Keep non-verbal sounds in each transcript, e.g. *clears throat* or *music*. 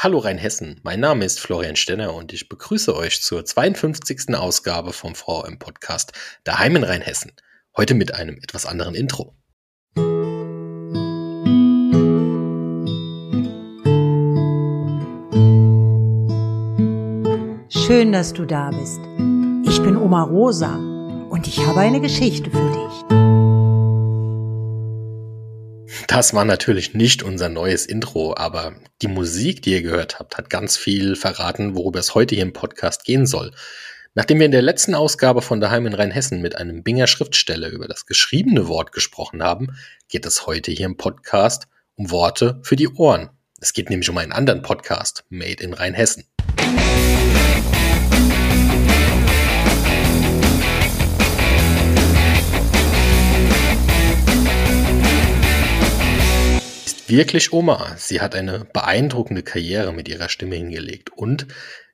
Hallo Rheinhessen, mein Name ist Florian Stenner und ich begrüße euch zur 52. Ausgabe vom VRM Podcast Daheim in Rheinhessen. Heute mit einem etwas anderen Intro. Schön, dass du da bist. Ich bin Oma Rosa und ich habe eine Geschichte für dich. Das war natürlich nicht unser neues Intro, aber die Musik, die ihr gehört habt, hat ganz viel verraten, worüber es heute hier im Podcast gehen soll. Nachdem wir in der letzten Ausgabe von Daheim in Rheinhessen mit einem Binger Schriftsteller über das geschriebene Wort gesprochen haben, geht es heute hier im Podcast um Worte für die Ohren. Es geht nämlich um einen anderen Podcast, Made in Rheinhessen. Wirklich Oma. Sie hat eine beeindruckende Karriere mit ihrer Stimme hingelegt und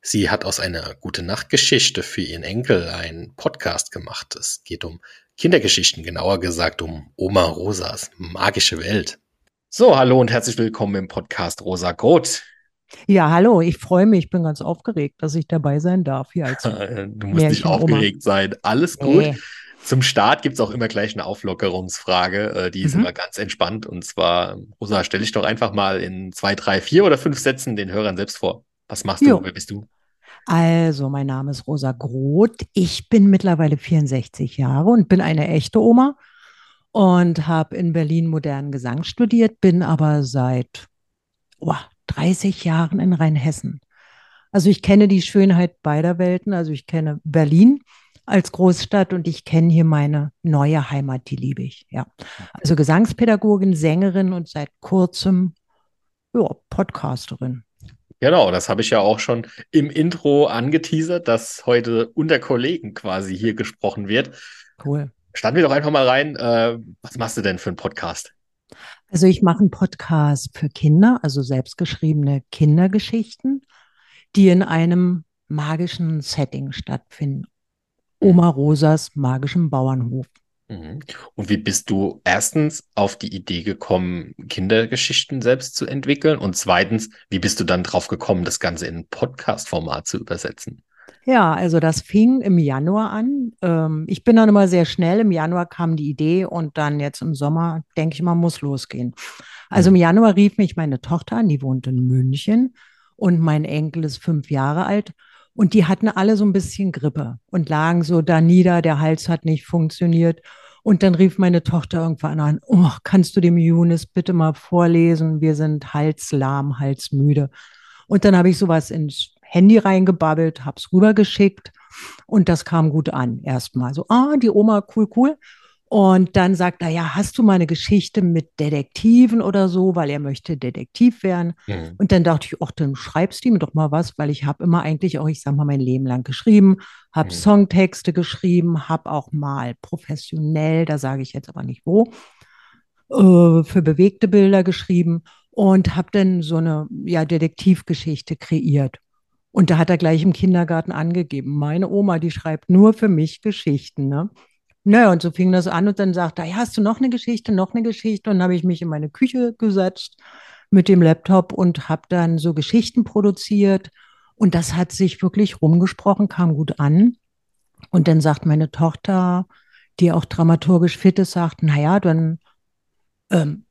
sie hat aus einer gute Nachtgeschichte für ihren Enkel einen Podcast gemacht. Es geht um Kindergeschichten, genauer gesagt um Oma Rosas magische Welt. So, hallo und herzlich willkommen im Podcast Rosa Groth. Ja, hallo, ich freue mich, ich bin ganz aufgeregt, dass ich dabei sein darf hier als *laughs* Du musst nicht aufgeregt sein. Alles gut. Nee. Zum Start gibt es auch immer gleich eine Auflockerungsfrage, äh, die ist mhm. immer ganz entspannt. Und zwar, Rosa, stell dich doch einfach mal in zwei, drei, vier oder fünf Sätzen den Hörern selbst vor. Was machst jo. du? Wer bist du? Also, mein Name ist Rosa Groth. Ich bin mittlerweile 64 Jahre und bin eine echte Oma und habe in Berlin modernen Gesang studiert, bin aber seit oh, 30 Jahren in Rheinhessen. Also ich kenne die Schönheit beider Welten. Also ich kenne Berlin als Großstadt und ich kenne hier meine neue Heimat, die liebe ich. Ja. Also Gesangspädagogin, Sängerin und seit kurzem ja, Podcasterin. Genau, das habe ich ja auch schon im Intro angeteasert, dass heute unter Kollegen quasi hier gesprochen wird. Cool. Starten wir doch einfach mal rein. Äh, was machst du denn für einen Podcast? Also ich mache einen Podcast für Kinder, also selbstgeschriebene Kindergeschichten, die in einem magischen Setting stattfinden. Oma Rosas magischem Bauernhof. Mhm. Und wie bist du erstens auf die Idee gekommen, Kindergeschichten selbst zu entwickeln? Und zweitens, wie bist du dann drauf gekommen, das Ganze in Podcast-Format zu übersetzen? Ja, also das fing im Januar an. Ähm, ich bin dann immer sehr schnell. Im Januar kam die Idee und dann jetzt im Sommer, denke ich mal, muss losgehen. Also im mhm. Januar rief mich meine Tochter an, die wohnt in München und mein Enkel ist fünf Jahre alt. Und die hatten alle so ein bisschen Grippe und lagen so da nieder, der Hals hat nicht funktioniert. Und dann rief meine Tochter irgendwann an, oh, kannst du dem Junis bitte mal vorlesen? Wir sind halslahm, halsmüde. Und dann habe ich sowas ins Handy reingebabbelt, habe es rübergeschickt und das kam gut an erstmal. So, ah, die Oma, cool, cool. Und dann sagt er, ja, hast du mal eine Geschichte mit Detektiven oder so, weil er möchte Detektiv werden. Mhm. Und dann dachte ich, ach, dann schreibst du ihm doch mal was, weil ich habe immer eigentlich auch, ich sag mal, mein Leben lang geschrieben, habe mhm. Songtexte geschrieben, habe auch mal professionell, da sage ich jetzt aber nicht wo, äh, für bewegte Bilder geschrieben und habe dann so eine ja, Detektivgeschichte kreiert. Und da hat er gleich im Kindergarten angegeben, meine Oma, die schreibt nur für mich Geschichten. Ne? Naja, und so fing das an und dann sagte er, hast du noch eine Geschichte, noch eine Geschichte? Und dann habe ich mich in meine Küche gesetzt mit dem Laptop und habe dann so Geschichten produziert. Und das hat sich wirklich rumgesprochen, kam gut an. Und dann sagt meine Tochter, die auch dramaturgisch fit ist, sagt, naja, dann ähm,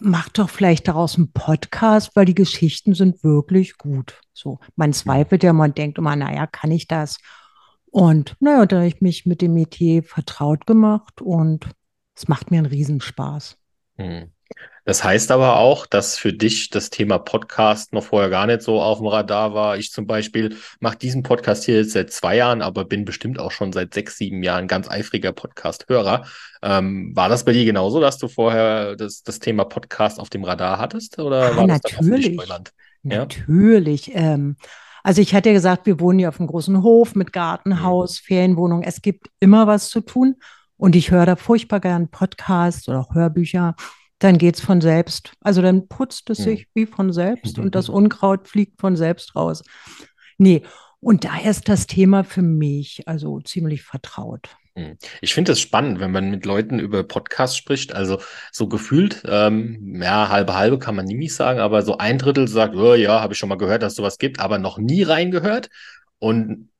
mach doch vielleicht daraus einen Podcast, weil die Geschichten sind wirklich gut. So, man zweifelt ja, man denkt immer, naja, kann ich das? Und naja, da habe ich mich mit dem Metier vertraut gemacht und es macht mir einen Riesenspaß. Hm. Das heißt aber auch, dass für dich das Thema Podcast noch vorher gar nicht so auf dem Radar war. Ich zum Beispiel mache diesen Podcast hier jetzt seit zwei Jahren, aber bin bestimmt auch schon seit sechs, sieben Jahren ganz eifriger Podcast-Hörer. Ähm, war das bei dir genauso, dass du vorher das, das Thema Podcast auf dem Radar hattest? Oder ah, war das natürlich. Natürlich. Ähm, also ich hatte ja gesagt, wir wohnen hier auf einem großen Hof mit Gartenhaus, mhm. Ferienwohnung. Es gibt immer was zu tun. Und ich höre da furchtbar gern Podcasts oder auch Hörbücher. Dann geht es von selbst. Also dann putzt es mhm. sich wie von selbst und das Unkraut fliegt von selbst raus. Nee, und daher ist das Thema für mich also ziemlich vertraut. Hm. Ich finde es spannend, wenn man mit Leuten über Podcasts spricht. Also so gefühlt, ähm, ja, halbe halbe kann man nie sagen, aber so ein Drittel sagt, oh, ja, habe ich schon mal gehört, dass es sowas gibt, aber noch nie reingehört. Und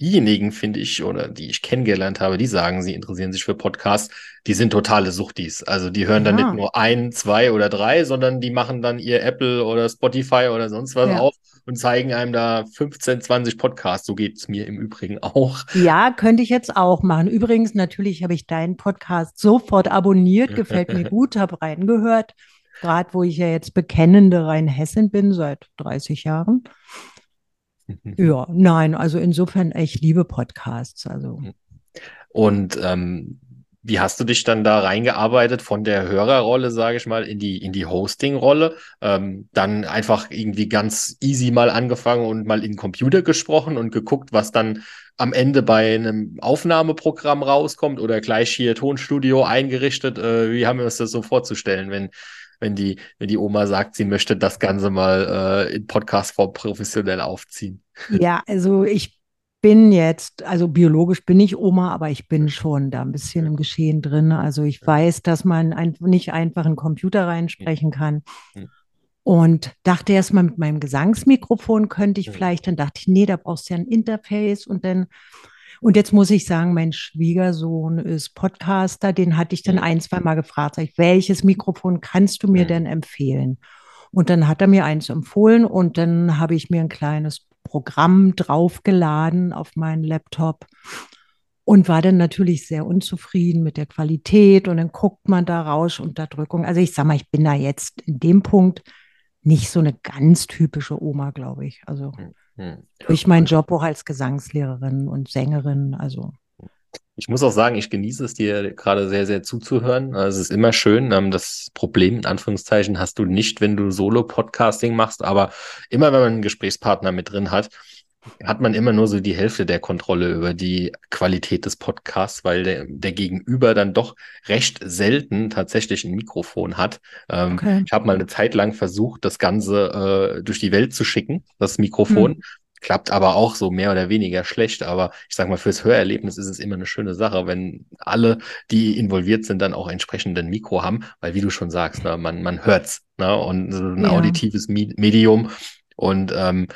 diejenigen, finde ich, oder die ich kennengelernt habe, die sagen, sie interessieren sich für Podcasts, die sind totale Suchtis. Also die hören ja. dann nicht nur ein, zwei oder drei, sondern die machen dann ihr Apple oder Spotify oder sonst was ja. auf und zeigen einem da 15, 20 Podcasts. So geht es mir im Übrigen auch. Ja, könnte ich jetzt auch machen. Übrigens, natürlich habe ich deinen Podcast sofort abonniert, gefällt mir *laughs* gut, habe reingehört. Gerade wo ich ja jetzt bekennende Rheinhessin bin, seit 30 Jahren. *laughs* Ja, nein, also insofern, ich liebe Podcasts. Also. Und ähm, wie hast du dich dann da reingearbeitet von der Hörerrolle, sage ich mal, in die, in die Hosting-Rolle? Ähm, dann einfach irgendwie ganz easy mal angefangen und mal in den Computer gesprochen und geguckt, was dann am Ende bei einem Aufnahmeprogramm rauskommt oder gleich hier Tonstudio eingerichtet. Äh, wie haben wir uns das so vorzustellen, wenn, wenn die, wenn die Oma sagt, sie möchte das Ganze mal äh, in Podcastform professionell aufziehen? Ja, also ich bin jetzt, also biologisch bin ich Oma, aber ich bin schon da ein bisschen im Geschehen drin. Also ich weiß, dass man ein, nicht einfach einen Computer reinsprechen kann. Und dachte erst mal mit meinem Gesangsmikrofon könnte ich vielleicht, dann dachte ich, nee, da brauchst du ja ein Interface. Und dann, und jetzt muss ich sagen, mein Schwiegersohn ist Podcaster, den hatte ich dann ein, zwei Mal gefragt, sag ich, welches Mikrofon kannst du mir denn empfehlen? Und dann hat er mir eins empfohlen und dann habe ich mir ein kleines Programm draufgeladen auf meinen Laptop und war dann natürlich sehr unzufrieden mit der Qualität und dann guckt man da Rauschunterdrückung. Also ich sag mal, ich bin da jetzt in dem Punkt nicht so eine ganz typische Oma, glaube ich. Also hm, durch meinen Job auch als Gesangslehrerin und Sängerin, also ich muss auch sagen, ich genieße es dir gerade sehr, sehr zuzuhören. Also es ist immer schön. Ähm, das Problem, in Anführungszeichen, hast du nicht, wenn du Solo-Podcasting machst, aber immer, wenn man einen Gesprächspartner mit drin hat, hat man immer nur so die Hälfte der Kontrolle über die Qualität des Podcasts, weil der, der Gegenüber dann doch recht selten tatsächlich ein Mikrofon hat. Ähm, okay. Ich habe mal eine Zeit lang versucht, das Ganze äh, durch die Welt zu schicken, das Mikrofon. Hm klappt aber auch so mehr oder weniger schlecht. Aber ich sage mal, fürs Hörerlebnis ist es immer eine schöne Sache, wenn alle, die involviert sind, dann auch entsprechend ein Mikro haben, weil wie du schon sagst, ne, man, man hört's, ne, und ein ja. auditives Medium. Und ähm,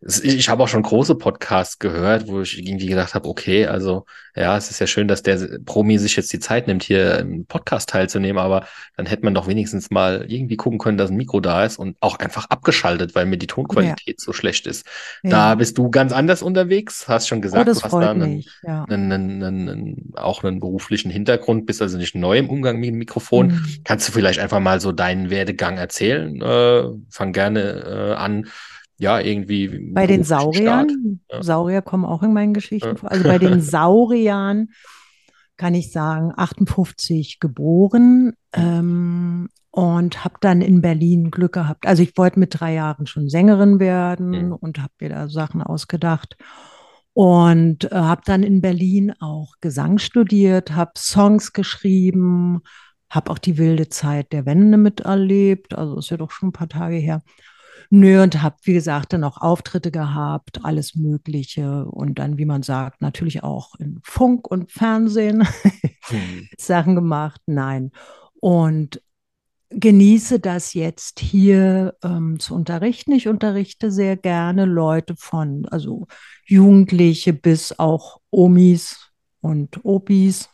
ich habe auch schon große Podcasts gehört, wo ich irgendwie gedacht habe, okay, also ja, es ist ja schön, dass der Promi sich jetzt die Zeit nimmt, hier im Podcast teilzunehmen, aber dann hätte man doch wenigstens mal irgendwie gucken können, dass ein Mikro da ist und auch einfach abgeschaltet, weil mir die Tonqualität ja. so schlecht ist. Ja. Da bist du ganz anders unterwegs, hast schon gesagt, oh, du hast da einen, ja. einen, einen, auch einen beruflichen Hintergrund, bist also nicht neu im Umgang mit dem Mikrofon. Mhm. Kannst du vielleicht einfach mal so deinen Werdegang erzählen? Äh, fang gerne äh, an ja, irgendwie. Bei den Sauriern, ja. Saurier kommen auch in meinen Geschichten ja. vor. Also bei den *laughs* Sauriern kann ich sagen, 58 geboren ähm, und habe dann in Berlin Glück gehabt. Also ich wollte mit drei Jahren schon Sängerin werden mhm. und habe mir da Sachen ausgedacht. Und äh, habe dann in Berlin auch Gesang studiert, habe Songs geschrieben, habe auch die wilde Zeit der Wende miterlebt. Also ist ja doch schon ein paar Tage her. Nö, und habe, wie gesagt, dann auch Auftritte gehabt, alles Mögliche. Und dann, wie man sagt, natürlich auch in Funk und Fernsehen hm. *laughs* Sachen gemacht. Nein. Und genieße das jetzt hier ähm, zu unterrichten. Ich unterrichte sehr gerne Leute von, also Jugendliche bis auch Omis und Opis.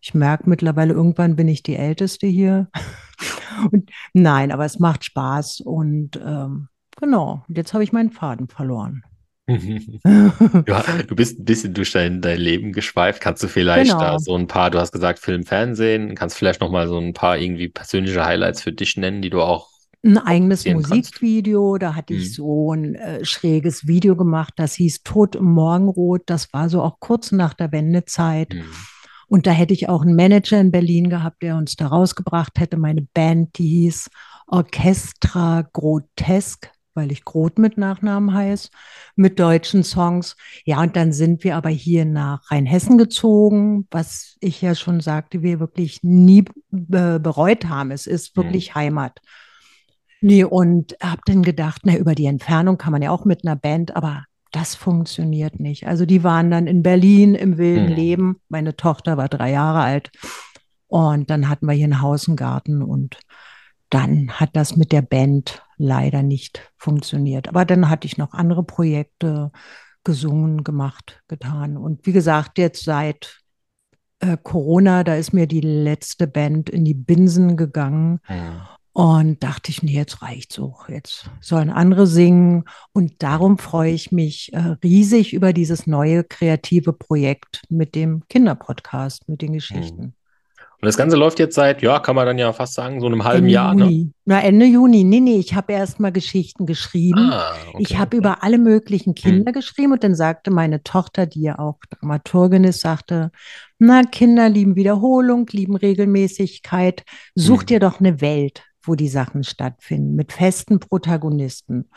Ich merke mittlerweile, irgendwann bin ich die Älteste hier. *laughs* Und nein, aber es macht Spaß und ähm, genau, jetzt habe ich meinen Faden verloren. *laughs* ja, du bist ein bisschen durch dein, dein Leben geschweift. Kannst du vielleicht genau. da so ein paar, du hast gesagt Film, Fernsehen, kannst vielleicht noch mal so ein paar irgendwie persönliche Highlights für dich nennen, die du auch ein eigenes Musikvideo, kannst. da hatte ich mhm. so ein äh, schräges Video gemacht, das hieß Tod im Morgenrot, das war so auch kurz nach der Wendezeit. Mhm. Und da hätte ich auch einen Manager in Berlin gehabt, der uns da rausgebracht hätte. Meine Band, die hieß Orchestra Grotesk, weil ich Groth mit Nachnamen heiße, mit deutschen Songs. Ja, und dann sind wir aber hier nach Rheinhessen gezogen, was ich ja schon sagte, wir wirklich nie be bereut haben. Es ist wirklich mhm. Heimat. Nee, und habe dann gedacht, na, über die Entfernung kann man ja auch mit einer Band, aber das funktioniert nicht. Also die waren dann in Berlin im wilden Hm. Leben. Meine Tochter war drei Jahre alt und dann hatten wir hier einen Garten und dann hat das mit der Band leider nicht funktioniert. Aber dann hatte ich noch andere Projekte gesungen, gemacht, getan. Und wie gesagt, jetzt seit äh, Corona, da ist mir die letzte Band in die Binsen gegangen. Hm. Und dachte ich, nee, jetzt reicht's auch. Jetzt sollen andere singen. Und darum freue ich mich äh, riesig über dieses neue kreative Projekt mit dem Kinderpodcast, mit den Geschichten. Und das Ganze läuft jetzt seit, ja, kann man dann ja fast sagen, so einem halben Ende Jahr, ne? Juni. Na, Ende Juni. Nee, nee, ich habe erst mal Geschichten geschrieben. Ah, okay, Ich habe über alle möglichen Kinder geschrieben und dann sagte meine Tochter, die ja auch Dramaturgin ist, sagte, na, Kinder lieben Wiederholung, lieben Regelmäßigkeit. Such Hm. dir doch eine Welt, wo die Sachen stattfinden, mit festen Protagonisten.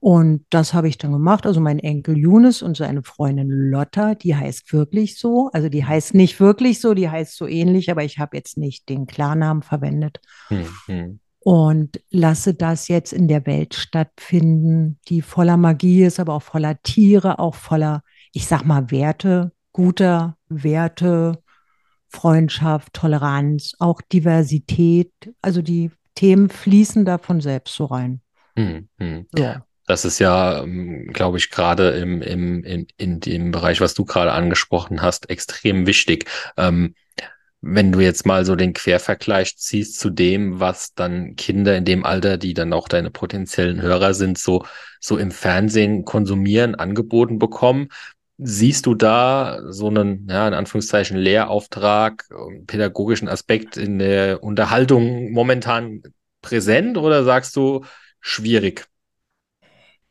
Und das habe ich dann gemacht. Also mein Enkel Younes und seine Freundin Lotta, die heißt wirklich so. Also die heißt nicht wirklich so, die heißt so ähnlich, aber ich habe jetzt nicht den Klarnamen verwendet Hm, hm. und lasse das jetzt in der Welt stattfinden, die voller Magie ist, aber auch voller Tiere, auch voller, ich sag mal, Werte, guter Werte, Freundschaft, Toleranz, auch Diversität. Also die Themen fließen da von selbst so rein. Hm, hm. So. Das ist ja, glaube ich, gerade im, im, in, in dem Bereich, was du gerade angesprochen hast, extrem wichtig. Ähm, wenn du jetzt mal so den Quervergleich ziehst zu dem, was dann Kinder in dem Alter, die dann auch deine potenziellen Hörer sind, so, so im Fernsehen konsumieren, angeboten bekommen, siehst du da so einen, ja, in Anführungszeichen Lehrauftrag, ähm, pädagogischen Aspekt in der Unterhaltung momentan präsent oder sagst du schwierig?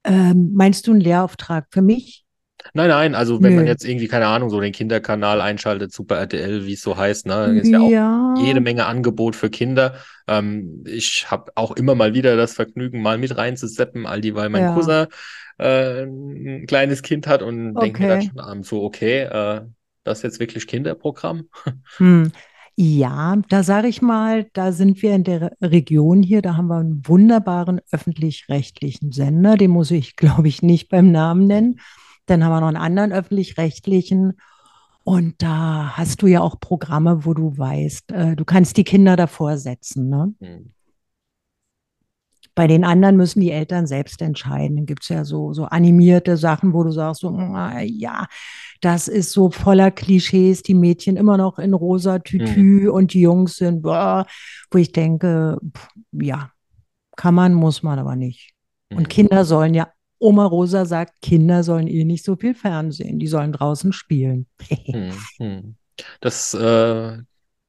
Ähm, meinst du einen Lehrauftrag für mich? Nein, nein, also wenn man Nö. jetzt irgendwie, keine Ahnung, so den Kinderkanal einschaltet, Super RTL, wie es so heißt, ne, ist ja auch Ja, jede Menge Angebot für Kinder. Ähm, ich habe auch immer mal wieder das Vergnügen, mal mit reinzuseppen, all die, weil mein ja, Cousin äh, ein kleines Kind hat und denke mir dann okay. schon abends so, okay, äh, das ist jetzt wirklich Kinderprogramm? *laughs* Hm. Ja, da sage ich mal, da sind wir in der Re- Region hier, da haben wir einen wunderbaren öffentlich-rechtlichen Sender, den muss ich, *laughs* glaube ich, nicht beim Namen nennen. Dann haben wir noch einen anderen öffentlich-rechtlichen und da hast du ja auch Programme, wo du weißt, äh, du kannst die Kinder davor setzen, ne? Hm. Bei den anderen müssen die Eltern selbst entscheiden. Dann gibt es ja so, so animierte Sachen, wo du sagst, so, "Ah, ja, das ist so voller Klischees, die Mädchen immer noch in rosa. Tütü und die Jungs sind, boah, wo ich denke, pff, ja, kann man, muss man aber nicht. Und Hm. Kinder sollen ja, Oma Rosa sagt, Kinder sollen eh nicht so viel Fernsehen, die sollen draußen spielen. *laughs* Hm. Hm. Das äh,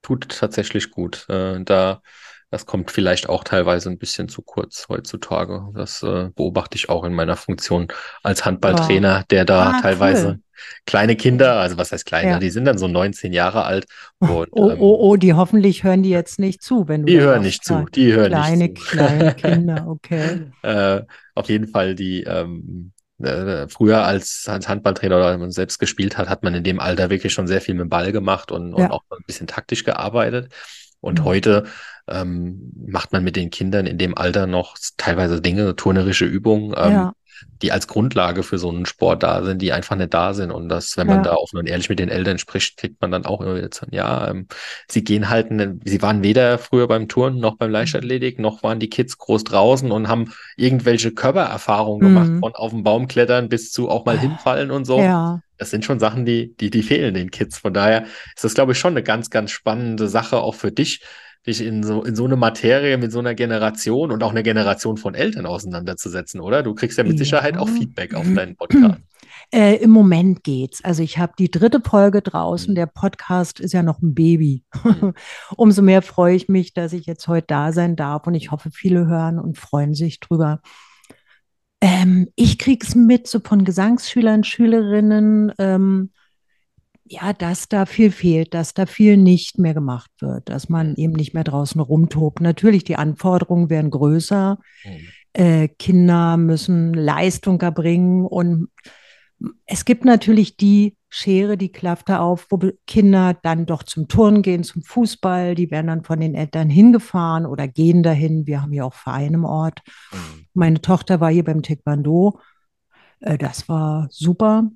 tut tatsächlich gut. Äh, da, das kommt vielleicht auch teilweise ein bisschen zu kurz heutzutage. Das äh, beobachte ich auch in meiner Funktion als. Handballtrainer, der da Ah, teilweise cool. kleine Kinder, also was heißt kleine, Ja. die sind dann so 19 Jahre alt und Oh, ähm, oh, oh, die hoffentlich hören die jetzt nicht zu, wenn du die hören nicht zu, die hören kleine, nicht zu. kleine *laughs* Kinder, okay. Äh, auf jeden Fall die ähm, äh, früher als, als Handballtrainer oder wenn man selbst gespielt hat, hat man in dem Alter wirklich schon sehr viel mit dem Ball gemacht und, und Ja. auch ein bisschen taktisch gearbeitet. Und Mhm. heute ähm, macht man mit den Kindern in dem Alter noch teilweise Dinge, turnerische Übungen, ähm, Ja, die als Grundlage für so einen Sport da sind, die einfach nicht da sind. Und das, wenn man Ja. da offen und ehrlich mit den Eltern spricht, kriegt man dann auch immer wieder zu, ja, ähm, sie gehen halt, ne- sie waren weder früher beim Turnen noch beim Leichtathletik, noch waren die Kids groß draußen und haben irgendwelche Körpererfahrungen gemacht, Mhm. von auf den Baum klettern bis zu auch mal hinfallen und so. ja, Das sind schon Sachen, die, die, die fehlen den Kids. Von daher ist das, glaube ich, schon eine ganz, ganz spannende Sache auch für dich, dich in so, in so eine Materie mit so einer Generation und auch einer Generation von Eltern auseinanderzusetzen, oder? Du kriegst ja mit Sicherheit auch Ja. Feedback auf deinen Podcast. *clears throat* Äh, Im Moment geht's. Also ich habe die dritte Folge draußen. Mhm. Der Podcast ist ja noch ein Baby. Mhm. *laughs* Umso mehr freue ich mich, dass ich jetzt heute da sein darf und ich hoffe, viele hören und freuen sich drüber. Ähm, ich krieg's mit so von Gesangsschülern, Schülerinnen, ähm, ja, dass da viel fehlt, dass da viel nicht mehr gemacht wird, dass man eben nicht mehr draußen rumtobt. Natürlich, die Anforderungen werden größer. Mhm. Äh, Kinder müssen Leistung erbringen und es gibt natürlich die Schere, die klafft da auf, wo Kinder dann doch zum Turnen gehen, zum Fußball, die werden dann von den Eltern hingefahren oder gehen dahin. Wir haben ja auch Vereine im Ort. Mhm. Meine Tochter war hier beim Taekwondo. Äh, das war super.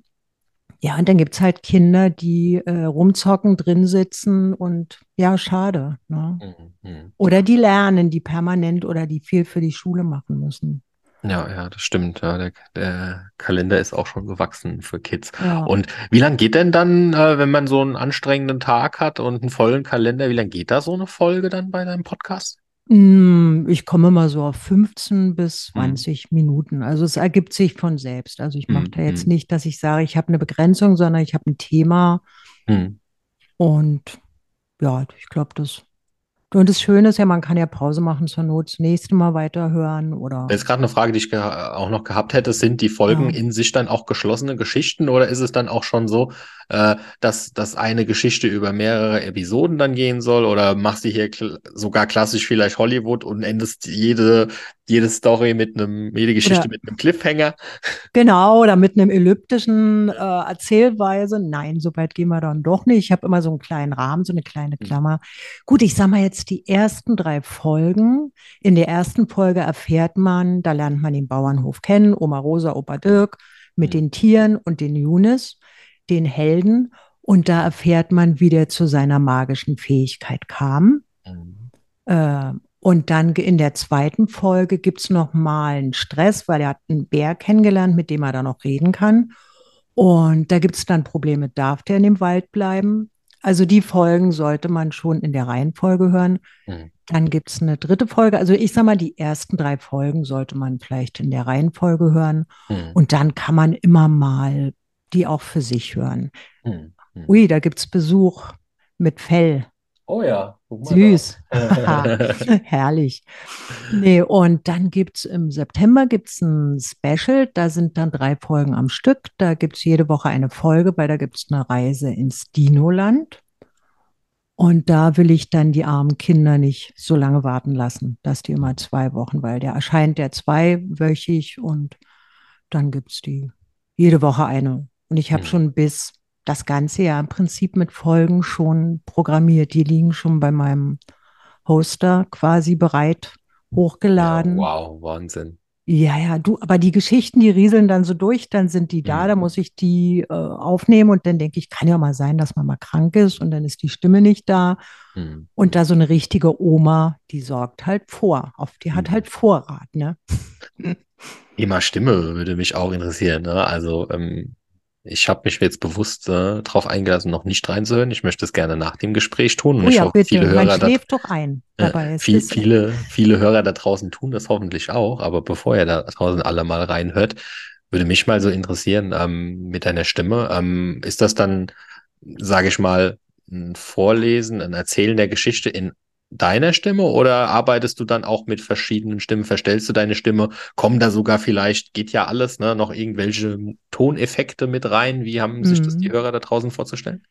Ja, und dann gibt es halt Kinder, die äh, rumzocken, drin sitzen und ja, schade. Ne? Mhm. mhm. Oder die lernen, die permanent oder die viel für die Schule machen müssen. Ja, ja, das stimmt. Ja, der, der Kalender ist auch schon gewachsen für Kids. Ja. Und wie lang geht denn dann, äh, wenn man so einen anstrengenden Tag hat und einen vollen Kalender, wie lang geht da so eine Folge dann bei deinem Podcast? Mm, Ich komme mal so auf 15 bis Hm, 20 Minuten. Also es ergibt sich von selbst. Also ich mache hm, da jetzt hm, nicht, dass ich sage, ich habe eine Begrenzung, sondern ich habe ein Thema hm. und ja, ich glaube, das. Und das Schöne ist ja, man kann ja Pause machen zur Not, das nächste Mal weiterhören oder Jetzt gerade eine Frage, die ich auch noch gehabt hätte. Sind die Folgen ja. in sich dann auch geschlossene Geschichten oder ist es dann auch schon so, äh, dass, dass eine Geschichte über mehrere Episoden dann gehen soll? Oder machst du hier kl sogar klassisch vielleicht Hollywood und endest jede, jede Story mit einem, jede Geschichte Oder mit einem Cliffhanger? *laughs* Genau, oder mit einem elliptischen äh, Erzählweise. Nein, so weit gehen wir dann doch nicht. Ich habe immer so einen kleinen Rahmen, so eine kleine Hm, Klammer. Gut, ich sage mal jetzt die ersten drei Folgen. In der ersten Folge erfährt man, da lernt man den Bauernhof kennen, Oma Rosa, Opa Dirk, mit hm, den Tieren und den Yunis, den Helden. Und da erfährt man, wie der zu seiner magischen Fähigkeit kam. hm, Äh, und dann in der zweiten Folge gibt es nochmal einen Stress, weil er hat einen Bär kennengelernt, mit dem er dann noch reden kann. Und da gibt es dann Probleme, darf der in dem Wald bleiben? Also die Folgen sollte man schon in der Reihenfolge hören. hm, Dann gibt es eine dritte Folge. Also ich sage mal, die ersten drei Folgen sollte man vielleicht in der Reihenfolge hören. hm, Und dann kann man immer mal die auch für sich hören. hm, hm. Ui, da gibt es Besuch mit Fell. Oh ja, Süß. *laughs* Herrlich. Nee, und dann gibt es im September gibt's ein Special, da sind dann drei Folgen am Stück. Da gibt es jede Woche eine Folge, weil da gibt es eine Reise ins Dinoland. Und da will ich dann die armen Kinder nicht so lange warten lassen, dass die immer zwei Wochen, weil der erscheint der zweiwöchig und dann gibt es die jede Woche eine. Und ich habe Hm, schon bis das ganze Jahr im Prinzip mit Folgen schon programmiert. Die liegen schon bei meinem Hoster quasi bereit Ja, hochgeladen. wow, Wahnsinn. Ja, ja, du, aber die Geschichten, die rieseln dann so durch, dann sind die da, Hm, da muss ich die äh, aufnehmen und dann denke ich, kann ja mal sein, dass man mal krank ist und dann ist die Stimme nicht da. hm, Und da so eine richtige Oma, die sorgt halt vor. Auf die hat hm. halt Vorrat, ne? Thema Stimme würde mich auch interessieren. Ne? Also ähm, ich habe mich jetzt bewusst äh, darauf eingelassen, noch nicht reinzuhören. Ich möchte es gerne nach dem Gespräch tun und Oh ich ja, hoffe, viele bitte, man Hörer da, schläft doch ein äh, viel, ist, viele, viele Hörer da draußen tun das hoffentlich auch. Aber bevor ihr da draußen alle mal reinhört, würde mich mal so interessieren ähm, mit deiner Stimme. Ähm, ist das dann, sage ich mal, ein Vorlesen, ein Erzählen der Geschichte in deiner Stimme oder arbeitest du dann auch mit verschiedenen Stimmen? Verstellst du deine Stimme? Kommen da sogar vielleicht, geht ja alles, ne, noch irgendwelche Toneffekte mit rein? Wie haben sich das die Mhm. Hörer da draußen vorzustellen?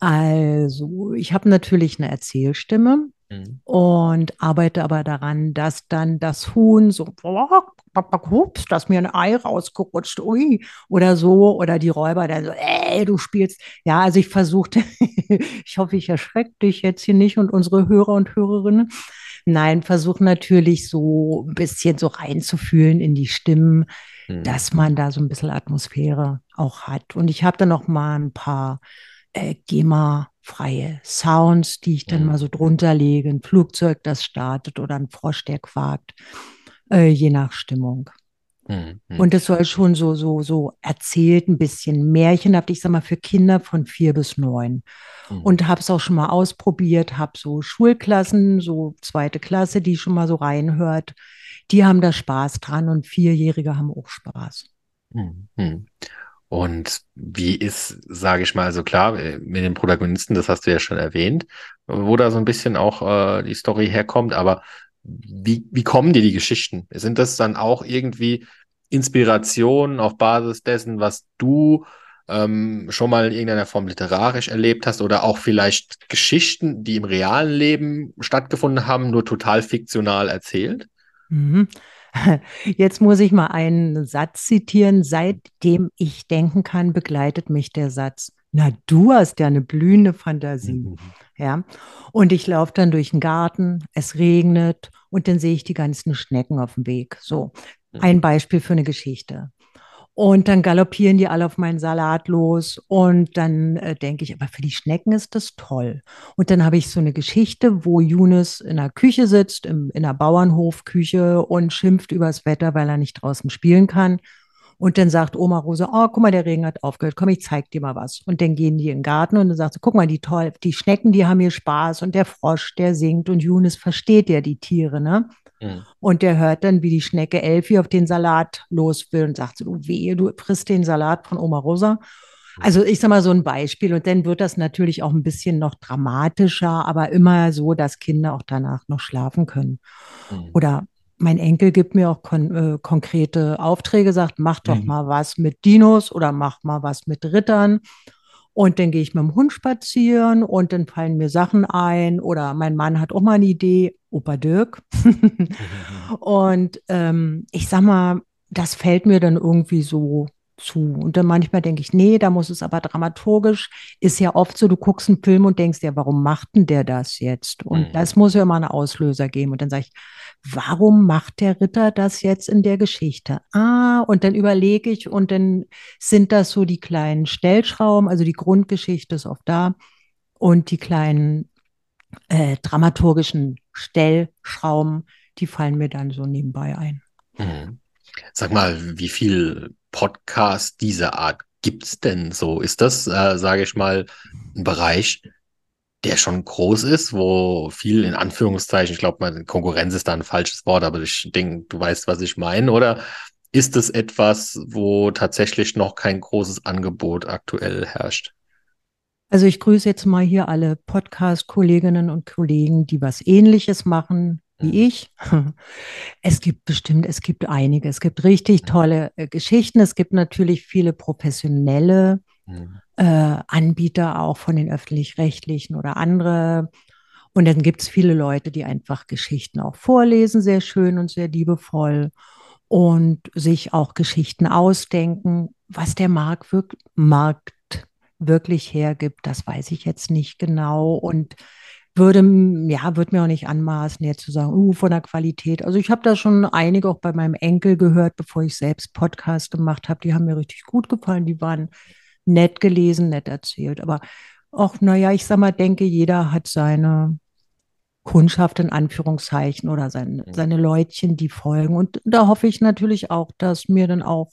Also, ich habe natürlich eine Erzählstimme Mhm. und arbeite aber daran, dass dann das Huhn so, hups, da ist mir ein Ei rausgerutscht, ui, oder so, oder die Räuber dann so, ey, du spielst. Ja, also ich versuchte, *laughs* ich hoffe, ich erschrecke dich jetzt hier nicht und unsere Hörer und Hörerinnen. Nein, versuche natürlich so ein bisschen so reinzufühlen in die Stimmen, Mhm. dass man da so ein bisschen Atmosphäre auch hat. Und ich habe dann noch mal ein paar äh, GEMA-freie Sounds, die ich dann Mhm. mal so drunter lege. Ein Flugzeug, das startet oder ein Frosch, der quakt, äh, je nach Stimmung. Mhm. Mhm. Und es soll schon so, so, so erzählt, ein bisschen märchenhaft, ich sag mal, für Kinder von vier bis neun. Mhm. Und habe es auch schon mal ausprobiert, habe so Schulklassen, so zweite Klasse, die schon mal so reinhört. Die haben da Spaß dran und Vierjährige haben auch Spaß. Mhm. Und wie ist, sage ich mal, also klar, äh, mit den Protagonisten, das hast du ja schon erwähnt, wo da so ein bisschen auch äh, die Story herkommt, aber wie, wie kommen dir die Geschichten? Sind das dann auch irgendwie Inspirationen auf Basis dessen, was du ähm, schon mal in irgendeiner Form literarisch erlebt hast oder auch vielleicht Geschichten, die im realen Leben stattgefunden haben, nur total fiktional erzählt? Mhm. *laughs* Jetzt muss ich mal einen Satz zitieren. Seitdem ich denken kann, begleitet mich der Satz. Na, du hast ja eine blühende Fantasie. Mhm. Ja. Und ich laufe dann durch den Garten, es regnet und dann sehe ich die ganzen Schnecken auf dem Weg. So, ein Mhm. Beispiel für eine Geschichte. Und dann galoppieren die alle auf meinen Salat los. Und dann äh, denke ich, aber für die Schnecken ist das toll. Und dann habe ich so eine Geschichte, wo Younes in der Küche sitzt, im, in der Bauernhofküche und schimpft übers Wetter, weil er nicht draußen spielen kann. Und dann sagt Oma Rose, oh, guck mal, der Regen hat aufgehört, komm, ich zeig dir mal was. Und dann gehen die in den Garten und dann sagt sie, guck mal, die toll, die Schnecken, die haben hier Spaß und der Frosch, der singt und Younes versteht ja die Tiere, ne? Mhm. Und der hört dann, wie die Schnecke Elfi auf den Salat los will und sagt so, du wehe, du frisst den Salat von Oma Rosa. Mhm. Also ich sag mal so ein Beispiel und dann wird das natürlich auch ein bisschen noch dramatischer, aber immer so, dass Kinder auch danach noch schlafen können. Mhm. Oder mein Enkel gibt mir auch kon äh, konkrete Aufträge, sagt, mach doch mhm. mal was mit Dinos oder mach mal was mit Rittern. Und dann gehe ich mit dem Hund spazieren und dann fallen mir Sachen ein. Oder mein Mann hat auch mal eine Idee, Opa Dirk. *laughs* und ähm, ich sag mal, das fällt mir dann irgendwie so zu. Und dann manchmal denke ich, nee, da muss es aber dramaturgisch. Ist ja oft so, du guckst einen Film und denkst, ja, warum macht denn der das jetzt? Und mhm. das muss ja immer einen Auslöser geben. Und dann sage ich, warum macht der Ritter das jetzt in der Geschichte? Ah, und dann überlege ich und dann sind das so die kleinen Stellschrauben, also die Grundgeschichte ist oft da und die kleinen äh, dramaturgischen Stellschrauben, die fallen mir dann so nebenbei ein. Mhm. Sag mal, wie viel Podcasts dieser Art gibt es denn so? Ist das, äh, sage ich mal, ein Bereich, der schon groß ist, wo viel in Anführungszeichen, ich glaube, Konkurrenz ist da ein falsches Wort, aber ich denke, du weißt, was ich meine, oder ist es etwas, wo tatsächlich noch kein großes Angebot aktuell herrscht? Also ich grüße jetzt mal hier alle Podcast-Kolleginnen und Kollegen, die was Ähnliches machen wie mhm. ich. *laughs* Es gibt bestimmt, es gibt einige. Es gibt richtig tolle äh, Geschichten. Es gibt natürlich viele professionelle mhm äh, Anbieter auch von den öffentlich-rechtlichen oder andere. Und dann gibt es viele Leute, die einfach Geschichten auch vorlesen, sehr schön und sehr liebevoll und sich auch Geschichten ausdenken. Was der Markt, wirk Markt wirklich hergibt, das weiß ich jetzt nicht genau und würde, ja, würde mir auch nicht anmaßen, jetzt zu sagen, uh, von der Qualität. Also ich habe da schon einige auch bei meinem Enkel gehört, bevor ich selbst Podcast gemacht habe. Die haben mir richtig gut gefallen. Die waren nett gelesen, nett erzählt. Aber auch, naja, ich sag mal, denke, jeder hat seine Kundschaft in Anführungszeichen oder sein, seine Leutchen, die folgen. Und da hoffe ich natürlich auch, dass mir dann auch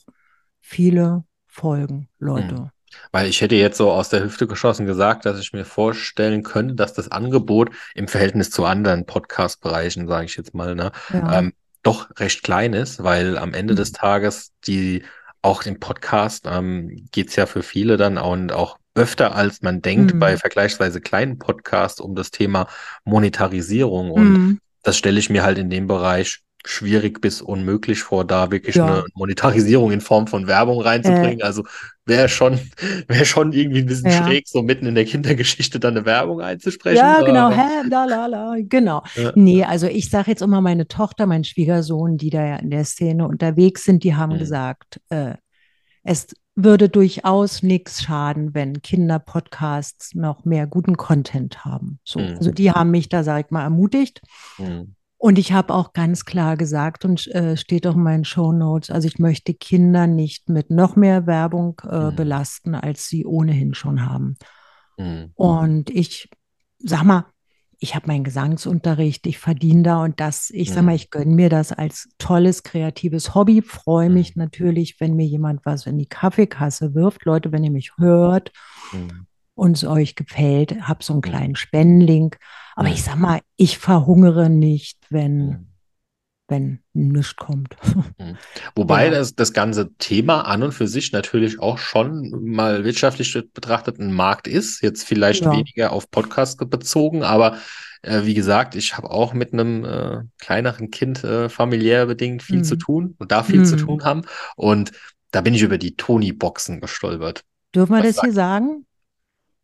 viele folgen, Leute. Mhm. Weil ich hätte jetzt so aus der Hüfte geschossen gesagt, dass ich mir vorstellen könnte, dass das Angebot im Verhältnis zu anderen Podcast-Bereichen, sage ich jetzt mal, ne, ja. ähm, doch recht klein ist, weil am Ende mhm. des Tages die auch im Podcast ähm, geht es ja für viele dann auch, und auch öfter als man denkt mhm. bei vergleichsweise kleinen Podcasts um das Thema Monetarisierung. Und mhm. das stelle ich mir halt in dem Bereich schwierig bis unmöglich vor, da wirklich ja. eine Monetarisierung in Form von Werbung reinzubringen. Äh. Also wäre schon, *laughs* wäre schon irgendwie ein bisschen ja. schräg, so mitten in der Kindergeschichte dann eine Werbung einzusprechen. Ja, genau, hä, la, la, la, genau. Ja. Nee, also ich sage jetzt immer meine Tochter, mein Schwiegersohn, die da ja in der Szene unterwegs sind, die haben mhm. gesagt, äh, es würde durchaus nichts schaden, wenn Kinderpodcasts noch mehr guten Content haben. So, mhm. Also die haben mich da, sag ich mal, ermutigt. Mhm. Und ich habe auch ganz klar gesagt und äh, steht auch in meinen Show Notes, also ich möchte Kinder nicht mit noch mehr Werbung äh, mhm. belasten, als sie ohnehin schon haben. Mhm. Und ich sag mal, ich habe meinen Gesangsunterricht, ich verdiene da und das, ich sag mal, mhm. ich gönne mir das als tolles, kreatives Hobby. Freue mich mhm. natürlich, wenn mir jemand was in die Kaffeekasse wirft. Leute, wenn ihr mich hört mhm. Und es euch gefällt, habt so einen kleinen Spendenlink. Aber ich sag mal, ich verhungere nicht, wenn wenn nichts kommt. *laughs* Mhm. Wobei ja. das, das ganze Thema an und für sich natürlich auch schon mal wirtschaftlich betrachtet ein Markt ist. Jetzt vielleicht ja. weniger auf Podcast bezogen, aber äh, wie gesagt, ich habe auch mit einem äh, kleineren Kind äh, familiär bedingt viel mhm. zu tun und da viel mhm. zu tun haben. Und da bin ich über die Tony-Boxen gestolpert. Dürfen wir das hier sagen?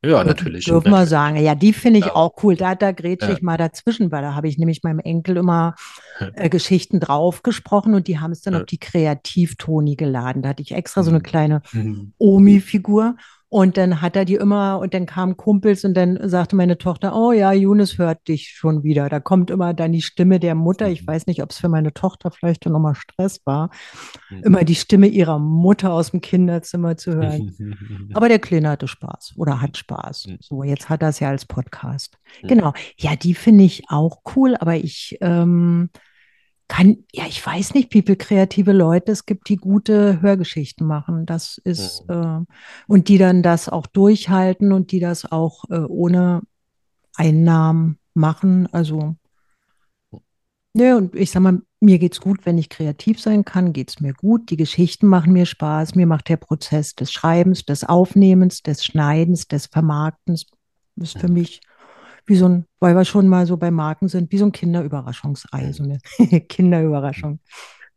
Ja, natürlich. Dürfen wir sagen. Ja, die finde ich ja. auch cool. Da, da grätsche ja. ich mal dazwischen, weil da habe ich nämlich meinem Enkel immer *laughs* äh, Geschichten drauf gesprochen und die haben es dann ja. auf die Kreativ-Toni geladen. Da hatte ich extra so eine mhm. kleine mhm. Omi-Figur. Und dann hat er die immer, und dann kamen Kumpels und dann sagte meine Tochter, oh ja, Younes hört dich schon wieder. Da kommt immer dann die Stimme der Mutter. Ich weiß nicht, ob es für meine Tochter vielleicht dann nochmal Stress war, mhm. immer die Stimme ihrer Mutter aus dem Kinderzimmer zu hören. *laughs* Aber der Kleine hatte Spaß oder hat Spaß. Mhm. So, jetzt hat er es ja als Podcast. Mhm. Genau. Ja, die finde ich auch cool, aber ich, ähm, kann, ja, ich weiß nicht, wie viele kreative Leute es gibt, die gute Hörgeschichten machen. Das ist, mhm. äh, und die dann das auch durchhalten und die das auch äh, ohne Einnahmen machen. Also, ja, und ich sag mal, mir geht's gut, wenn ich kreativ sein kann, geht's mir gut. Die Geschichten machen mir Spaß. Mir macht der Prozess des Schreibens, des Aufnehmens, des Schneidens, des Vermarktens, ist für mich wie so ein, weil wir schon mal so bei Marken sind, wie so ein Kinderüberraschungsei, so eine *laughs* Kinderüberraschung.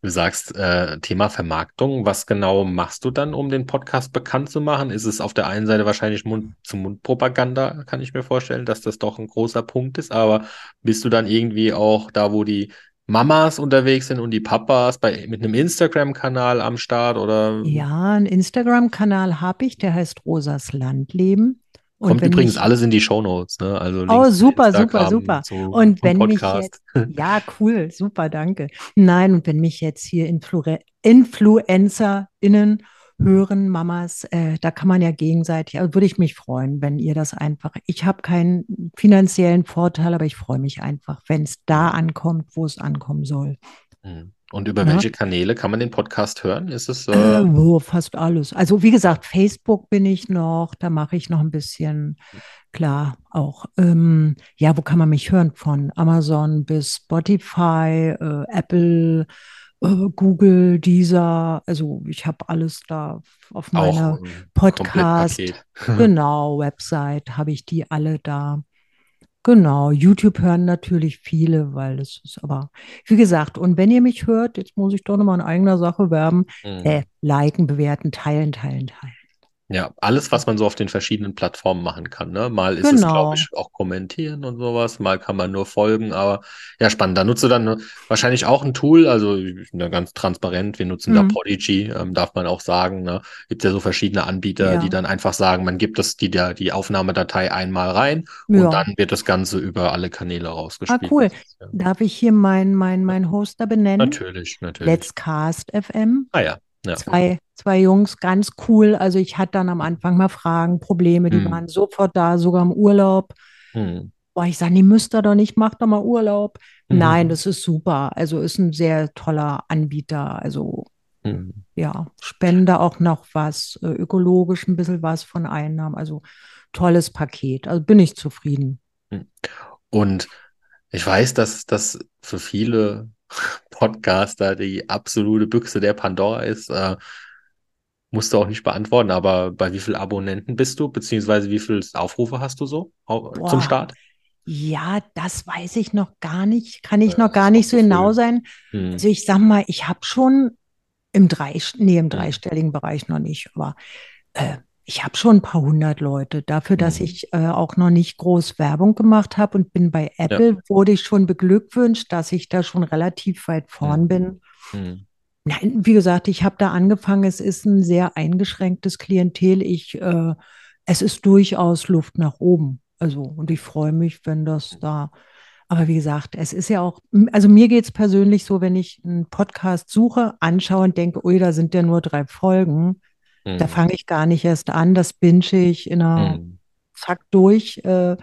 Du sagst äh, Thema Vermarktung. Was genau machst du dann, um den Podcast bekannt zu machen? Ist es auf der einen Seite wahrscheinlich Mund-zu-Mund-Propaganda, kann ich mir vorstellen, dass das doch ein großer Punkt ist. Aber bist du dann irgendwie auch da, wo die Mamas unterwegs sind und die Papas bei, mit einem Instagram-Kanal am Start oder? Ja, einen Instagram-Kanal habe ich, der heißt Rosas Landleben. Und Kommt übrigens mich, alles in die Shownotes, ne? Also oh, super, super, super. und wenn Podcast. mich jetzt, *laughs* ja, cool, super, danke. Nein, und wenn mich jetzt hier Influ InfluencerInnen hören, Mamas, äh, da kann man ja gegenseitig, also würde ich mich freuen, wenn ihr das einfach, ich habe keinen finanziellen Vorteil, aber ich freue mich einfach, wenn es da ankommt, wo es ankommen soll. Mhm. Und über ja. welche Kanäle kann man den Podcast hören? Ist es äh... Äh, oh, fast alles. Also wie gesagt, Facebook bin ich noch, da mache ich noch ein bisschen klar auch. Ähm, ja, wo kann man mich hören? Von Amazon bis Spotify, äh, Apple, äh, Google, Deezer. Also ich habe alles da auf meiner Podcast. *laughs* genau, Website habe ich die alle da. Genau, YouTube hören natürlich viele, weil das ist aber, wie gesagt, und wenn ihr mich hört, jetzt muss ich doch nochmal in eigener Sache werben, mhm. äh, liken, bewerten, teilen, teilen, teilen. Ja, alles, was man so auf den verschiedenen Plattformen machen kann. Ne? Mal ist genau. es, glaube ich, auch kommentieren und sowas, mal kann man nur folgen, aber ja, spannend. Da nutzt du dann wahrscheinlich auch ein Tool, also ne, ganz transparent, wir nutzen mhm. da Podigy, ähm, darf man auch sagen. Ne? Gibt ja so verschiedene Anbieter, ja. die dann einfach sagen, man gibt das, die, der, die Aufnahmedatei einmal rein ja. und dann wird das Ganze über alle Kanäle rausgespielt. Ah, cool. Ist, ja. Darf ich hier meinen mein, mein Hoster benennen? Natürlich, natürlich. Let's Cast FM. Ah ja. Ja. Zwei, zwei Jungs, ganz cool. Also ich hatte dann am Anfang mal Fragen, Probleme, die hm. waren sofort da, sogar im Urlaub. Hm. Boah, ich sage, die müsst ihr doch nicht, macht doch mal Urlaub. Mhm. Nein, das ist super. Also ist ein sehr toller Anbieter. Also mhm. ja, spende auch noch was, äh, ökologisch ein bisschen was von Einnahmen. Also tolles Paket. Also bin ich zufrieden. Hm. Und ich weiß, dass das für viele Podcaster die absolute Büchse der Pandora ist. Äh, musst du auch nicht beantworten, aber bei wie vielen Abonnenten bist du, beziehungsweise wie viele Aufrufe hast du so Boah. zum Start? Ja, das weiß ich noch gar nicht, kann ich ja, noch gar nicht so genau sein. Hm. Also ich sag mal, ich habe schon im drei, nee, im hm. dreistelligen Bereich noch nicht, aber äh, ich habe schon ein paar hundert Leute. Dafür, dass mhm. ich äh, auch noch nicht groß Werbung gemacht habe und bin bei Apple, ja. wurde ich schon beglückwünscht, dass ich da schon relativ weit vorn mhm. bin. Mhm. Nein, wie gesagt, ich habe da angefangen. Es ist ein sehr eingeschränktes Klientel. Ich, äh, es ist durchaus Luft nach oben. Also, und ich freue mich, wenn das da. Aber wie gesagt, es ist ja auch, also mir geht es persönlich so, wenn ich einen Podcast suche, anschaue und denke, ui, da sind ja nur drei Folgen da mhm. fange ich gar nicht erst an, das binge ich in einer mhm. Zack durch. Äh,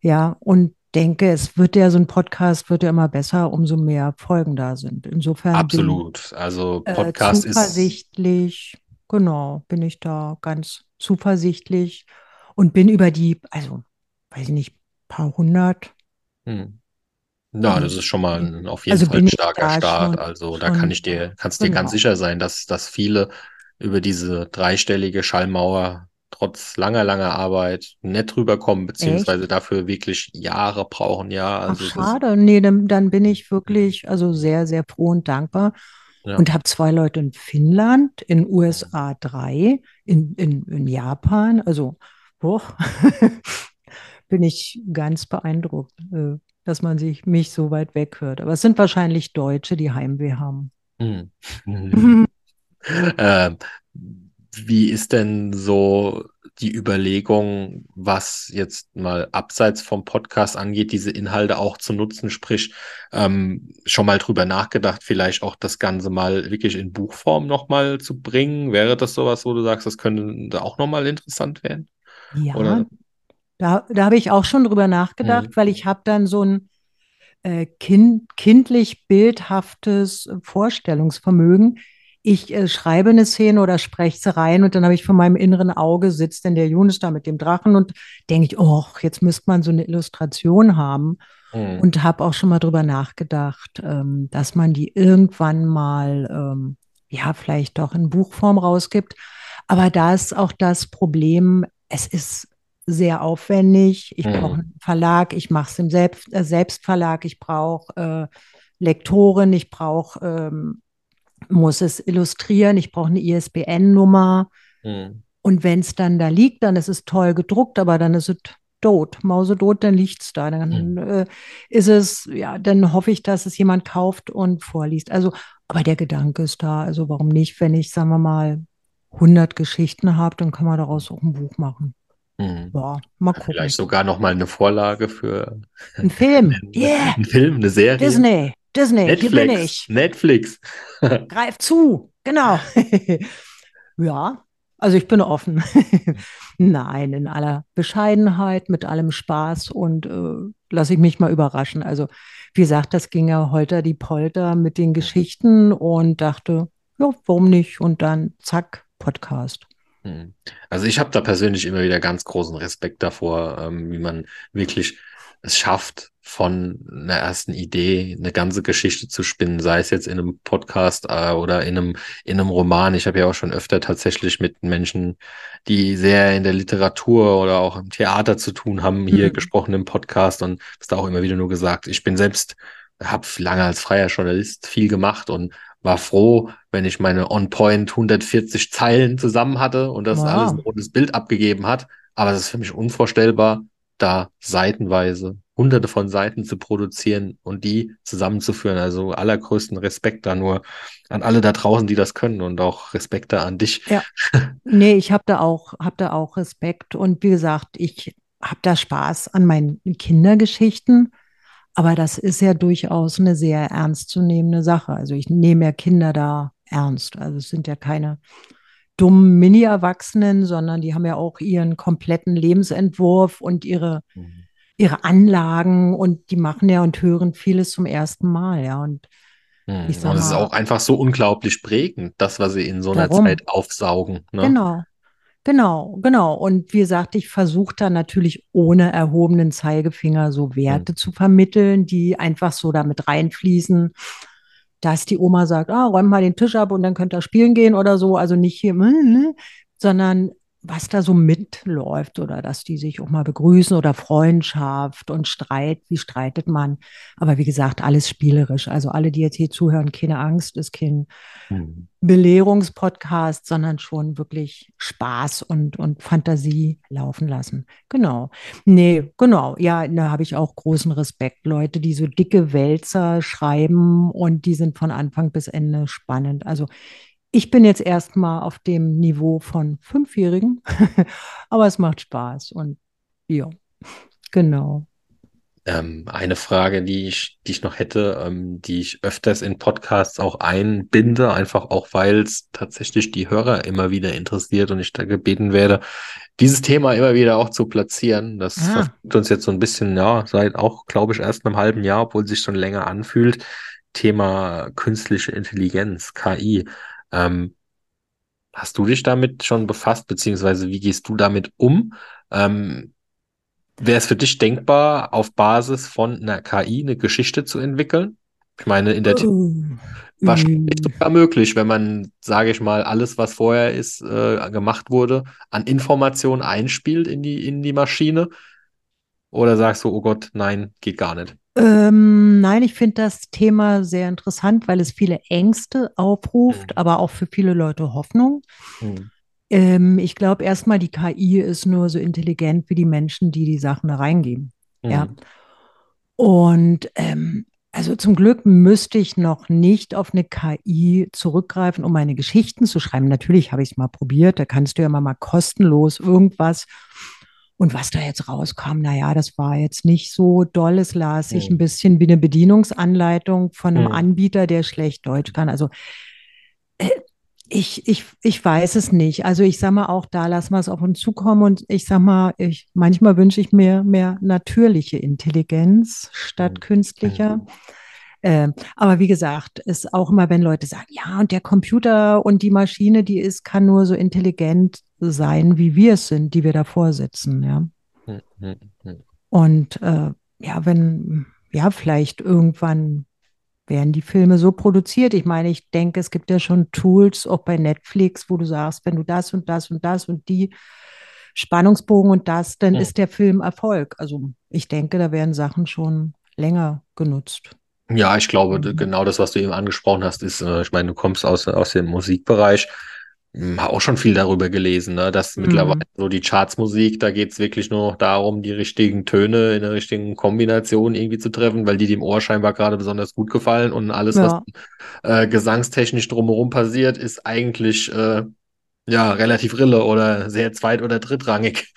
ja, und denke, es wird ja so ein Podcast wird ja immer besser, umso mehr Folgen da sind. Insofern absolut. Bin, also Podcast äh, zuversichtlich, ist genau, bin ich da ganz zuversichtlich und bin über die, also weiß ich nicht, paar hundert. Hm. Ja, das ist schon mal ein auf jeden also Fall ein starker Start. Schon, also da kann ich dir, kannst genau. dir ganz sicher sein, dass, dass viele über diese dreistellige Schallmauer trotz langer, langer Arbeit nett rüberkommen, beziehungsweise Echt? dafür wirklich Jahre brauchen, ja. Also Ach, schade. Nee, dann, dann, bin ich wirklich also sehr, sehr froh und dankbar. Ja. Und habe zwei Leute in Finnland, in USA drei, in, in, in Japan. Also, boah, *laughs* bin ich ganz beeindruckt, äh, dass man sich mich so weit weg hört. Aber es sind wahrscheinlich Deutsche, die Heimweh haben. Hm. *laughs* *laughs* äh, wie ist denn so die Überlegung, was jetzt mal abseits vom Podcast angeht, diese Inhalte auch zu nutzen, sprich ähm, schon mal drüber nachgedacht, vielleicht auch das Ganze mal wirklich in Buchform nochmal zu bringen? Wäre das sowas, wo du sagst, das könnte auch nochmal interessant werden? Ja, Oder? da, da habe ich auch schon drüber nachgedacht, Mhm. weil ich habe dann so ein äh, kind, kindlich bildhaftes Vorstellungsvermögen. Ich äh, schreibe eine Szene oder spreche sie rein und dann habe ich vor meinem inneren Auge sitzt denn der Jonas da mit dem Drachen und denke ich, oh, jetzt müsste man so eine Illustration haben Mhm. und habe auch schon mal drüber nachgedacht, ähm, dass man die irgendwann mal, ähm, ja, vielleicht doch in Buchform rausgibt. Aber da ist auch das Problem, es ist sehr aufwendig. Ich brauche Mhm. einen Verlag, ich mache es im Selbst, äh, Selbstverlag, ich brauche äh, Lektorin, ich brauche, ähm, muss es illustrieren, ich brauche eine ISBN-Nummer. Mhm. Und wenn es dann da liegt, dann ist es toll gedruckt, aber dann ist es tot, mausetot, dann liegt es da. Dann Mhm. äh, ist es, ja, dann hoffe ich, dass es jemand kauft und vorliest. Also, aber der Gedanke ist da. Also warum nicht, wenn ich, sagen wir mal, 100 Geschichten habe, dann kann man daraus auch ein Buch machen. Mhm. Ja, mal gucken. Vielleicht sogar nochmal eine Vorlage für Ein Film. *laughs* einen, Yeah, einen Film, eine Serie. Disney, Disney, hier bin Netflix. ich. Netflix. *laughs* Greif zu. Genau. *laughs* Ja, also ich bin offen. *laughs* Nein, in aller Bescheidenheit, mit allem Spaß und äh, lasse ich mich mal überraschen. Also, wie gesagt, das ging ja holter die Polter mit den Geschichten und dachte, ja, warum nicht? Und dann zack, Podcast. Hm. Also ich habe da persönlich immer wieder ganz großen Respekt davor, ähm, wie man wirklich es schafft, von einer ersten Idee eine ganze Geschichte zu spinnen, sei es jetzt in einem Podcast äh, oder in einem, in einem Roman. Ich habe ja auch schon öfter tatsächlich mit Menschen, die sehr in der Literatur oder auch im Theater zu tun haben, hier Mhm. gesprochen im Podcast und es da auch immer wieder nur gesagt, ich bin selbst, habe lange als freier Journalist viel gemacht und war froh, wenn ich meine On-Point 140 Zeilen zusammen hatte und das alles ein Wow. rundes Bild abgegeben hat. Aber es ist für mich unvorstellbar, da seitenweise hunderte von Seiten zu produzieren und die zusammenzuführen. Also allergrößten Respekt da nur an alle da draußen, die das können und auch Respekt da an dich. Ja, *laughs* nee, ich habe da auch, hab da auch Respekt. Und wie gesagt, ich habe da Spaß an meinen Kindergeschichten. Aber das ist ja durchaus eine sehr ernstzunehmende Sache. Also ich nehme ja Kinder da ernst. Also es sind ja keine dummen Mini-Erwachsenen, sondern die haben ja auch ihren kompletten Lebensentwurf und ihre, ihre Anlagen und die machen ja und hören vieles zum ersten Mal, ja. Und Hm. ich sag es ist auch einfach so unglaublich prägend, das, was sie in so einer darum. Zeit aufsaugen. Ne? Genau, genau, genau. Und wie gesagt, ich versuche da natürlich ohne erhobenen Zeigefinger so Hm. Werte zu vermitteln, die einfach so damit reinfließen, dass die Oma sagt, ah, räum mal den Tisch ab und dann könnt ihr spielen gehen oder so. Also nicht hier, *laughs* sondern was da so mitläuft oder dass die sich auch mal begrüßen oder Freundschaft und Streit, wie streitet man. Aber wie gesagt, alles spielerisch. Also alle, die jetzt hier zuhören, keine Angst, ist kein Hm. Belehrungspodcast, sondern schon wirklich Spaß und, und Fantasie laufen lassen. Genau. Nee, genau. Ja, da habe ich auch großen Respekt. Leute, die so dicke Wälzer schreiben und die sind von Anfang bis Ende spannend. Also ich bin jetzt erstmal auf dem Niveau von Fünfjährigen, *laughs* aber es macht Spaß und ja, genau. Ähm, eine Frage, die ich, die ich noch hätte, ähm, die ich öfters in Podcasts auch einbinde, einfach auch, weil es tatsächlich die Hörer immer wieder interessiert und ich da gebeten werde, dieses Thema immer wieder auch zu platzieren. Das Ah, verfolgt uns jetzt so ein bisschen, ja, seit auch, glaube ich, erst einem halben Jahr, obwohl es sich schon länger anfühlt. Thema künstliche Intelligenz, KI. Ähm, hast du dich damit schon befasst, beziehungsweise wie gehst du damit um? Ähm, Wäre es für dich denkbar, auf Basis von einer KI eine Geschichte zu entwickeln? Ich meine, in der Theorie äh, wahrscheinlich äh, sogar möglich, wenn man, sage ich mal, alles, was vorher ist, äh, gemacht wurde, an Informationen einspielt in die, in die Maschine. Oder sagst du, oh Gott, nein, geht gar nicht. Ähm, nein, ich finde das Thema sehr interessant, weil es viele Ängste aufruft, Hm. aber auch für viele Leute Hoffnung. Hm. Ähm, ich glaube erstmal, die KI ist nur so intelligent wie die Menschen, die die Sachen da reingeben. Ja. Hm. Und ähm, Also zum Glück müsste ich noch nicht auf eine KI zurückgreifen, um meine Geschichten zu schreiben. Natürlich habe ich es mal probiert, da kannst du ja mal, mal kostenlos irgendwas. Und was da jetzt rauskam, naja, das war jetzt nicht so doll. Es las sich ein bisschen wie eine Bedienungsanleitung von einem Hm. Anbieter, der schlecht Deutsch kann. Also äh, ich, ich, ich weiß es nicht. Also ich sag mal auch, da lassen wir es auf uns zukommen und ich sag mal, ich, manchmal wünsche ich mir mehr natürliche Intelligenz statt Hm. künstlicher. Ähm, aber wie gesagt, ist auch immer, wenn Leute sagen, ja, und der Computer und die Maschine, die ist, kann nur so intelligent sein, wie wir es sind, die wir davor sitzen, ja. Hm, hm, hm. Und äh, ja, wenn, ja, vielleicht irgendwann werden die Filme so produziert. Ich meine, ich denke, es gibt ja schon Tools, auch bei Netflix, wo du sagst, wenn du das und das und das und die Spannungsbogen und das, dann Hm. ist der Film Erfolg. Also ich denke, da werden Sachen schon länger genutzt. Ja, ich glaube, Mhm. genau das, was du eben angesprochen hast, ist, äh, ich meine, du kommst aus, aus dem Musikbereich, hm, habe auch schon viel darüber gelesen, ne, dass mittlerweile Mhm. so die Chartsmusik, da geht's wirklich nur noch darum, die richtigen Töne in der richtigen Kombination irgendwie zu treffen, weil die dem Ohr scheinbar gerade besonders gut gefallen und alles, was Ja, äh, gesangstechnisch drumherum passiert, ist eigentlich äh, ja relativ Rille oder sehr zweit- oder drittrangig.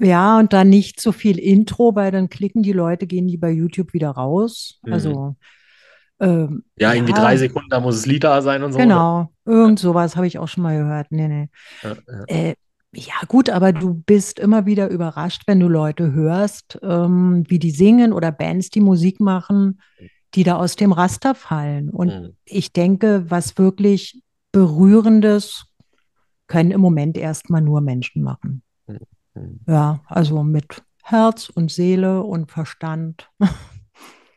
Ja, und dann nicht so viel Intro, weil dann klicken die Leute, gehen die bei YouTube wieder raus. Hm. Also ähm, Ja, irgendwie drei ja, Sekunden, da muss es Lied da sein und so. Genau. Irgend sowas habe ich auch schon mal gehört. Nee, nee. Ja, ja. Äh, ja, gut, aber du bist immer wieder überrascht, wenn du Leute hörst, ähm, wie die singen oder Bands, die Musik machen, die da aus dem Raster fallen. Und Hm. ich denke, was wirklich Berührendes können im Moment erstmal nur Menschen machen. Hm. Hm. Ja, also mit Herz und Seele und Verstand. *laughs*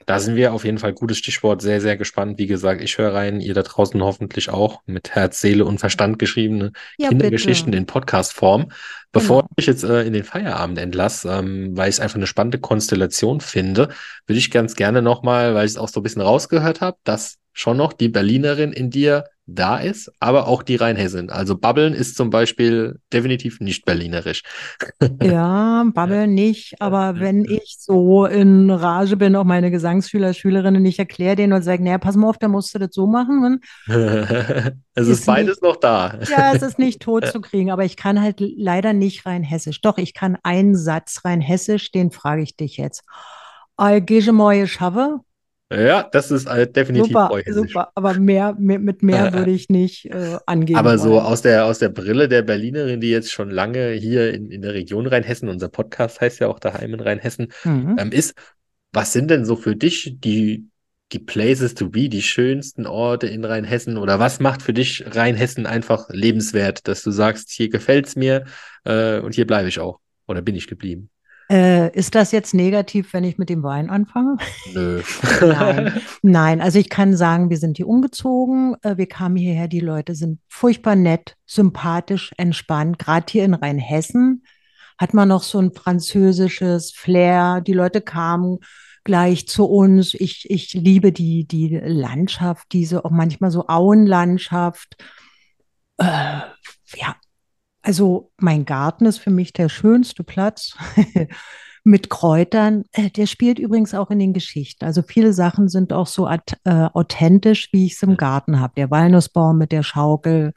Da sind wir auf jeden Fall gutes Stichwort. Sehr, sehr gespannt. Wie gesagt, ich höre rein, ihr da draußen hoffentlich auch mit Herz, Seele und Verstand geschriebene Ja, Kindergeschichten bitte. in Podcast-Form. Bevor Genau. ich jetzt äh, in den Feierabend entlasse, ähm, weil ich es einfach eine spannende Konstellation finde, würde ich ganz gerne nochmal, weil ich es auch so ein bisschen rausgehört habe, dass schon noch die Berlinerin in dir da ist, aber auch die Rheinhessin. Also Babbeln ist zum Beispiel definitiv nicht berlinerisch. *laughs* Ja, babbeln nicht, aber wenn ich so in Rage bin, auch meine Gesangsschüler, Schülerinnen, ich erkläre denen und sage, naja, pass mal auf, da musst du das so machen. *laughs* Es ist Ist beides nicht, noch da. ja, es ist nicht tot zu kriegen, aber ich kann halt leider nicht rein hessisch. Doch, ich kann einen Satz rein hessisch, den frage ich dich jetzt. All gege moje schaffe. Ja, das ist äh, definitiv Super, super, aber mehr, mehr mit mehr Äh, würde ich nicht äh, angeben Aber so wollen. aus der, aus der Brille der Berlinerin, die jetzt schon lange hier in, in der Region Rheinhessen, unser Podcast heißt ja auch daheim in Rheinhessen, Mhm. ähm, ist, was sind denn so für dich die, die Places to be, die schönsten Orte in Rheinhessen? Oder was macht für dich Rheinhessen einfach lebenswert, dass du sagst, hier gefällt's mir äh, und hier bleibe ich auch? Oder bin ich geblieben? Äh, ist das jetzt negativ, wenn ich mit dem Wein anfange? Nö. Nein, *laughs* nein. Also ich kann sagen, wir sind hier umgezogen. äh, Wir kamen hierher. Die Leute sind furchtbar nett, sympathisch, entspannt. Gerade hier in Rheinhessen hat man noch so ein französisches Flair. Die Leute kamen gleich zu uns. Ich, ich liebe die, die Landschaft, diese auch manchmal so Auenlandschaft. Äh, ja, also mein Garten ist für mich der schönste Platz *laughs* mit Kräutern. Äh, Der spielt übrigens auch in den Geschichten. Also viele Sachen sind auch so äh, authentisch, wie ich es im Garten habe. Der Walnussbaum mit der Schaukel,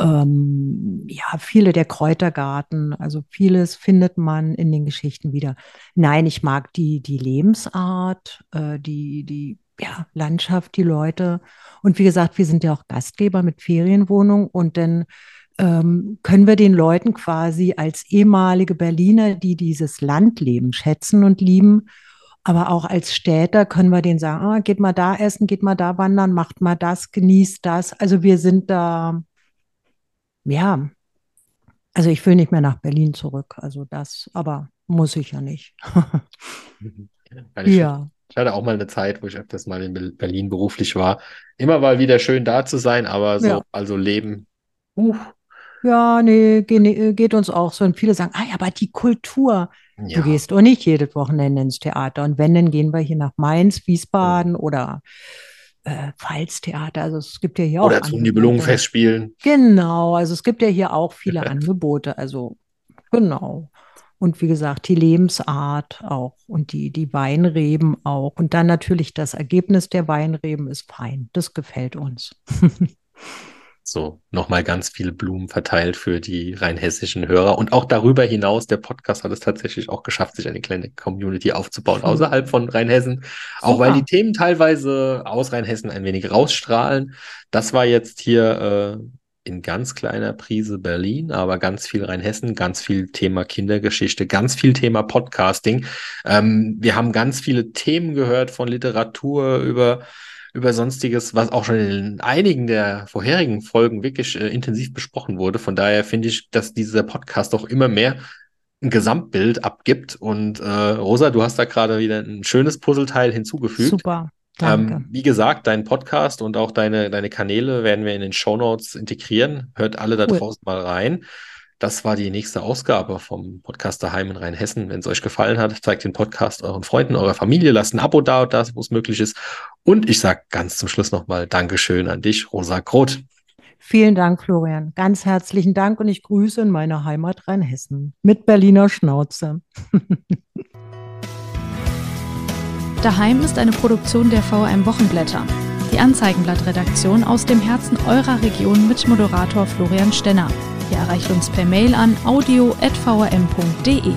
ähm, ja, viele der Kräutergarten. Also vieles findet man in den Geschichten wieder. Nein, ich mag die, die Lebensart, äh, die, die ja, Landschaft, die Leute. Und wie gesagt, wir sind ja auch Gastgeber mit Ferienwohnung und dann ähm, können wir den Leuten quasi als ehemalige Berliner, die dieses Landleben schätzen und lieben, aber auch als Städter können wir denen sagen, ah, geht mal da essen, geht mal da wandern, macht mal das, genießt das. Also wir sind da, ja, also ich will nicht mehr nach Berlin zurück. Also das, aber muss ich ja nicht. *laughs* Ich Ja, Ich hatte auch mal eine Zeit, wo ich öfters mal in Be- Berlin beruflich war. Immer mal wieder schön da zu sein, aber so, ja. also Leben. Uh, Ja, nee, ge- geht uns auch so. Und viele sagen, ah, ja, aber die Kultur. Du ja. gehst doch nicht jedes Wochenende ins Theater. Und wenn, dann gehen wir hier nach Mainz. Wiesbaden oder äh, Pfalztheater. Also es gibt ja hier auch Oder zum Angebote. Nibelungenfest spielen. Genau, also es gibt ja hier auch *laughs* viele Angebote. Also genau. Und wie gesagt, die Lebensart auch und die, die Weinreben auch. Und dann natürlich das Ergebnis der Weinreben ist fein. Das gefällt uns. *laughs* So, nochmal ganz viele Blumen verteilt für die rheinhessischen Hörer. Und auch darüber hinaus, der Podcast hat es tatsächlich auch geschafft, sich eine kleine Community aufzubauen mhm. außerhalb von Rheinhessen. Auch weil die Themen teilweise aus Rheinhessen ein wenig rausstrahlen. Das war jetzt hier äh, in ganz kleiner Prise Berlin, aber ganz viel Rheinhessen, ganz viel Thema Kindergeschichte, ganz viel Thema Podcasting. Ähm, wir haben ganz viele Themen gehört von Literatur über über sonstiges, was auch schon in einigen der vorherigen Folgen wirklich äh, intensiv besprochen wurde. Von daher finde ich, dass dieser Podcast auch immer mehr ein Gesamtbild abgibt. Und äh, Rosa, du hast da gerade wieder ein schönes Puzzleteil hinzugefügt. Super. Danke. Ähm, wie gesagt, dein Podcast und auch deine, deine Kanäle werden wir in den Show Notes integrieren. Hört alle da cool. draußen mal rein. Das war die nächste Ausgabe vom Podcast Daheim in Rheinhessen. Wenn es euch gefallen hat, zeigt den Podcast euren Freunden, eurer Familie, lasst ein Abo da, das, wo es möglich ist. Und ich sage ganz zum Schluss nochmal Dankeschön an dich, Rosa Groth. Vielen Dank, Florian. Ganz herzlichen Dank und ich grüße in meiner Heimat Rheinhessen mit Berliner Schnauze. *laughs* Daheim ist eine Produktion der VRM Wochenblätter. Die Anzeigenblattredaktion aus dem Herzen eurer Region mit Moderator Florian Stenner. Ihr erreicht uns per Mail an audio.vrm.de.